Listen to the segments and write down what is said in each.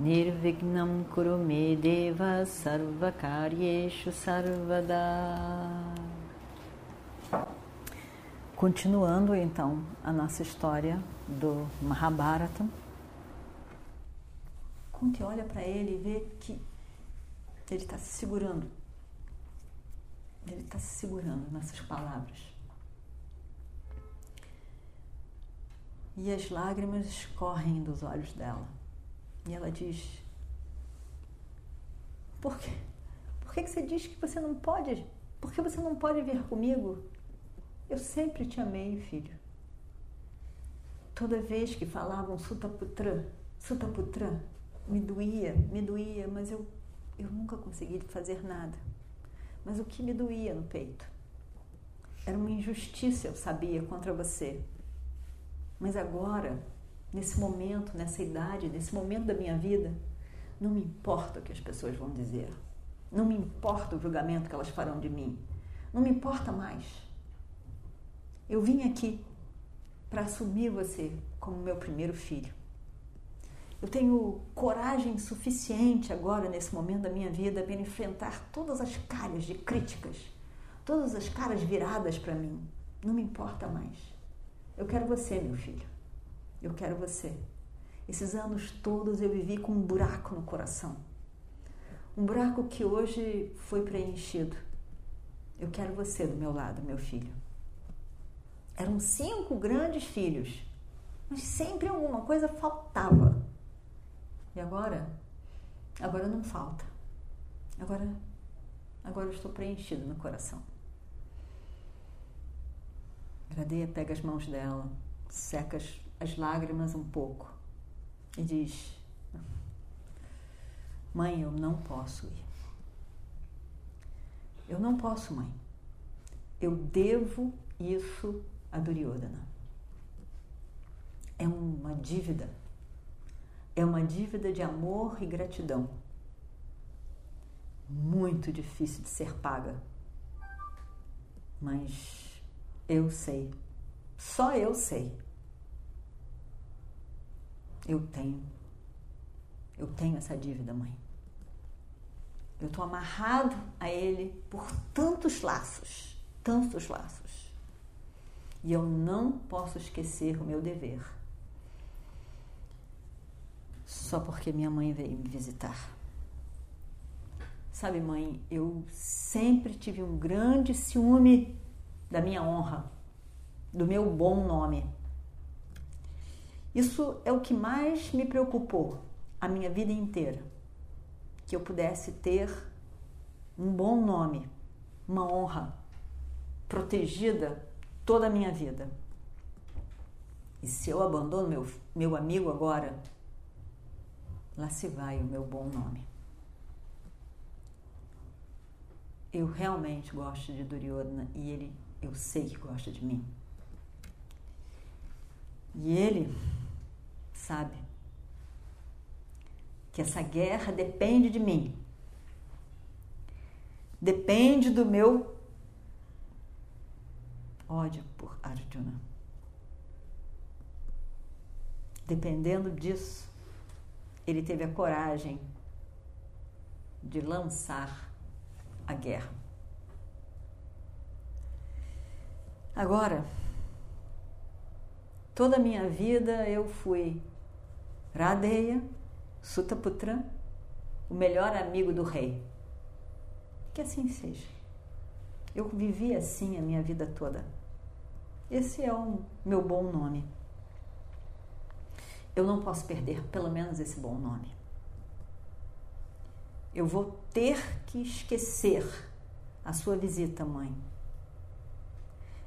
Nirvignam Kurumedeva Sarvakaryeshu Sarvada Continuando então a nossa história do Mahabharata, Kunti olha para ele e vê que ele está se segurando. Ele está se segurando nessas palavras. E as lágrimas escorrem dos olhos dela. E ela diz: Por quê? Por que você diz que você não pode? Por que você não pode vir comigo? Eu sempre te amei, filho. Toda vez que falavam Sutaputra, Sutaputra, me doía, me doía, mas eu, eu nunca consegui fazer nada. Mas o que me doía no peito? Era uma injustiça, eu sabia, contra você. Mas agora, nesse momento, nessa idade, nesse momento da minha vida, não me importa o que as pessoas vão dizer. Não me importa o julgamento que elas farão de mim. Não me importa mais. Eu vim aqui para assumir você como meu primeiro filho. Eu tenho coragem suficiente agora, nesse momento da minha vida, para enfrentar todas as caras de críticas, todas as caras viradas para mim. Não me importa mais. Eu quero você, meu filho. Eu quero você. Esses anos todos eu vivi com um buraco no coração. Um buraco que hoje foi preenchido. Eu quero você do meu lado, meu filho. Eram cinco grandes filhos, mas sempre alguma coisa faltava. E agora? Agora não falta. Agora, agora eu estou preenchido no coração. Gradeia pega as mãos dela, seca as, as lágrimas um pouco e diz: Mãe, eu não posso ir. Eu não posso, mãe. Eu devo isso a Duryodhana. É uma dívida. É uma dívida de amor e gratidão. Muito difícil de ser paga. Mas eu sei. Só eu sei. Eu tenho. Eu tenho essa dívida, mãe. Eu estou amarrado a ele por tantos laços, tantos laços e eu não posso esquecer o meu dever. Só porque minha mãe veio me visitar. Sabe, mãe, eu sempre tive um grande ciúme da minha honra, do meu bom nome. Isso é o que mais me preocupou a minha vida inteira. Que eu pudesse ter um bom nome, uma honra protegida toda a minha vida. E se eu abandono meu, meu amigo agora, lá se vai o meu bom nome. Eu realmente gosto de Duryodhana e ele, eu sei que gosta de mim. E ele sabe que essa guerra depende de mim. Depende do meu ódio por Arjuna. Dependendo disso, ele teve a coragem de lançar a guerra. Agora, toda a minha vida eu fui Radeya, Sutaputra, o melhor amigo do rei. Que assim seja. Eu vivi assim a minha vida toda. Esse é o meu bom nome. Eu não posso perder pelo menos esse bom nome. Eu vou ter que esquecer a sua visita, mãe.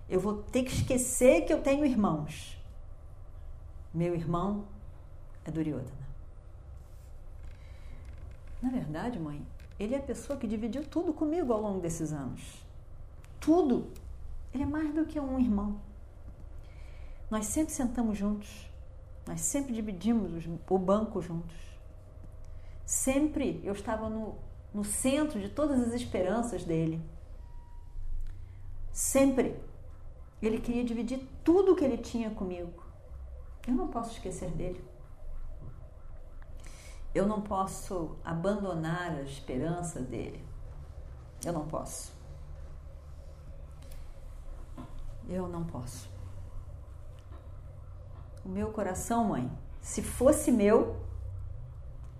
Eu vou ter que esquecer que eu tenho irmãos. Meu irmão é Duryodhana. Na verdade, mãe, ele é a pessoa que dividiu tudo comigo ao longo desses anos. Tudo. Ele é mais do que um irmão. Nós sempre sentamos juntos. Nós sempre dividimos o banco juntos. Sempre eu estava no, no centro de todas as esperanças dele. Sempre. Ele queria dividir tudo que ele tinha comigo. Eu não posso esquecer dele. Eu não posso abandonar a esperança dele. Eu não posso. Eu não posso. O meu coração, mãe, se fosse meu,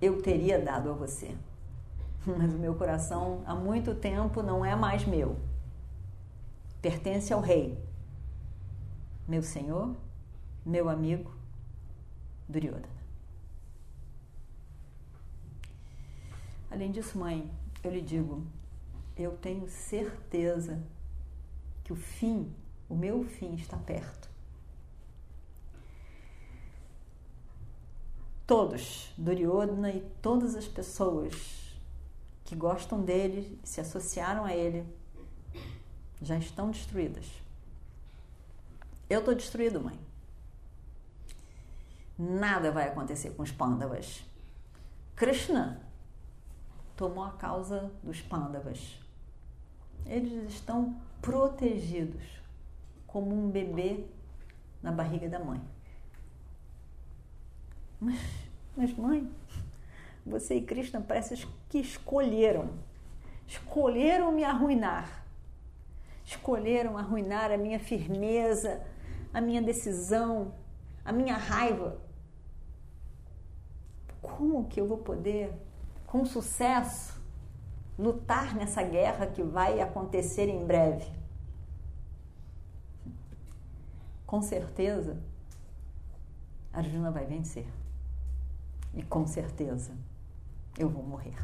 eu teria dado a você. Mas o meu coração há muito tempo não é mais meu. Pertence ao rei. Meu senhor, meu amigo, Duryodhana. Além disso, mãe, eu lhe digo, eu tenho certeza que o fim, o meu fim está perto. Todos, Duryodhana e todas as pessoas que gostam dele, se associaram a ele, já estão destruídas. Eu estou destruído, mãe. Nada vai acontecer com os Pandavas. Krishna tomou a causa dos pândavas. Eles estão protegidos como um bebê na barriga da mãe. Mas, mas mãe, você e Krishna parece que escolheram, escolheram me arruinar, escolheram arruinar a minha firmeza, a minha decisão, a minha raiva. Como que eu vou poder com sucesso, lutar nessa guerra que vai acontecer em breve. Com certeza, Arjuna vai vencer. E com certeza, eu vou morrer.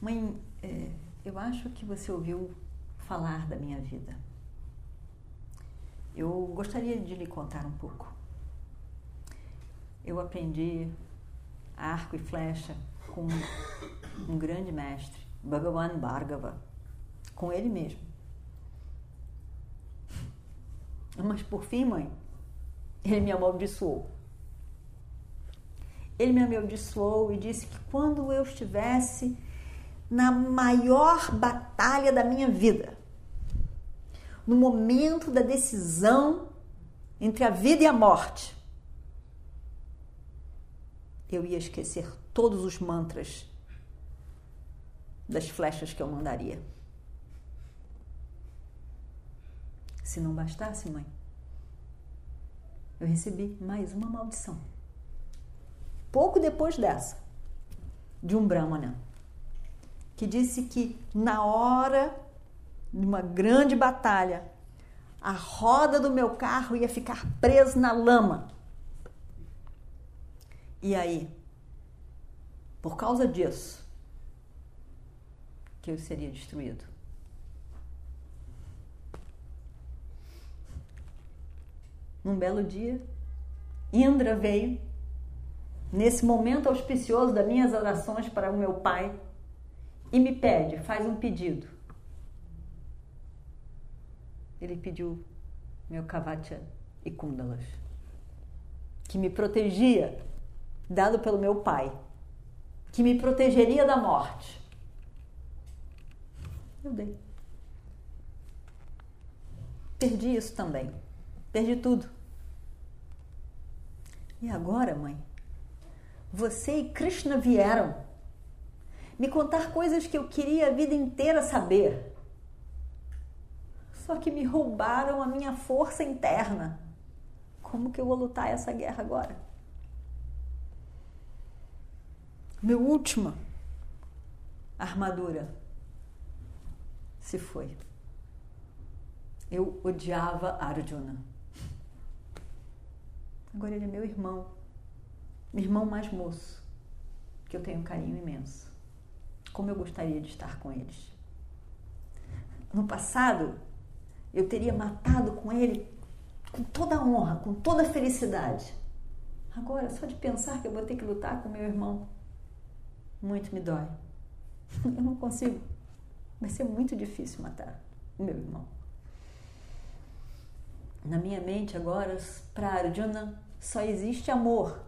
Mãe, é, eu acho que você ouviu falar da minha vida. Eu gostaria de lhe contar um pouco eu aprendi arco e flecha com um grande mestre, Bhagavan Bhargava, com ele mesmo. Mas por fim, mãe, ele me amaldiçoou. Ele me amaldiçoou e disse que quando eu estivesse na maior batalha da minha vida, no momento da decisão entre a vida e a morte, eu ia esquecer todos os mantras das flechas que eu mandaria. Se não bastasse, mãe, eu recebi mais uma maldição. Pouco depois dessa, de um Brahmana, que disse que na hora de uma grande batalha, a roda do meu carro ia ficar presa na lama e aí? Por causa disso, que eu seria destruído. Num belo dia, Indra veio, nesse momento auspicioso das minhas orações para o meu pai, e me pede, faz um pedido. Ele pediu meu Kavatya e Kundalas, que me protegia dado pelo meu pai, que me protegeria da morte. Eu dei. Perdi isso também. Perdi tudo. E agora, mãe? Você e Krishna vieram me contar coisas que eu queria a vida inteira saber. Só que me roubaram a minha força interna. Como que eu vou lutar essa guerra agora? Meu última armadura se foi. Eu odiava Arjuna. Agora ele é meu irmão, meu irmão mais moço, que eu tenho um carinho imenso. Como eu gostaria de estar com eles. No passado, eu teria matado com ele com toda a honra, com toda a felicidade. Agora, só de pensar que eu vou ter que lutar com meu irmão, muito me dói. Eu não consigo. Vai ser muito difícil matar o meu irmão. Na minha mente agora, para Arjuna, só existe amor.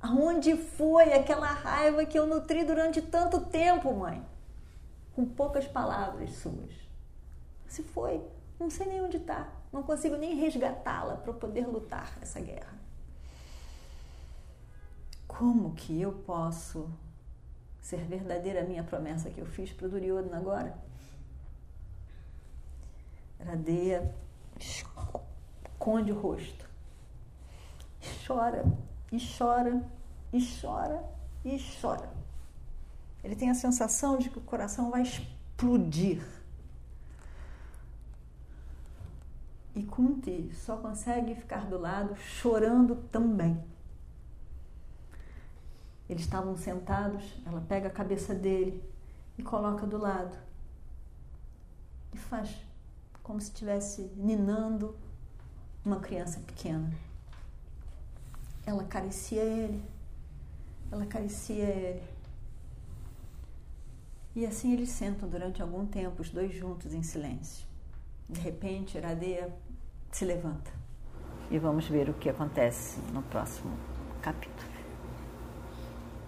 Aonde foi aquela raiva que eu nutri durante tanto tempo, mãe? Com poucas palavras suas. Se foi, não sei nem onde está. Não consigo nem resgatá-la para poder lutar essa guerra. Como que eu posso ser verdadeira a minha promessa que eu fiz para o Duryodhana agora? Radeia esconde o rosto. Chora, e chora, e chora, e chora. Ele tem a sensação de que o coração vai explodir. E Kunti só consegue ficar do lado chorando também. Eles estavam sentados, ela pega a cabeça dele e coloca do lado. E faz como se estivesse ninando uma criança pequena. Ela acaricia ele, ela acaricia ele. E assim eles sentam durante algum tempo, os dois juntos em silêncio. De repente, Iradeia se levanta. E vamos ver o que acontece no próximo capítulo.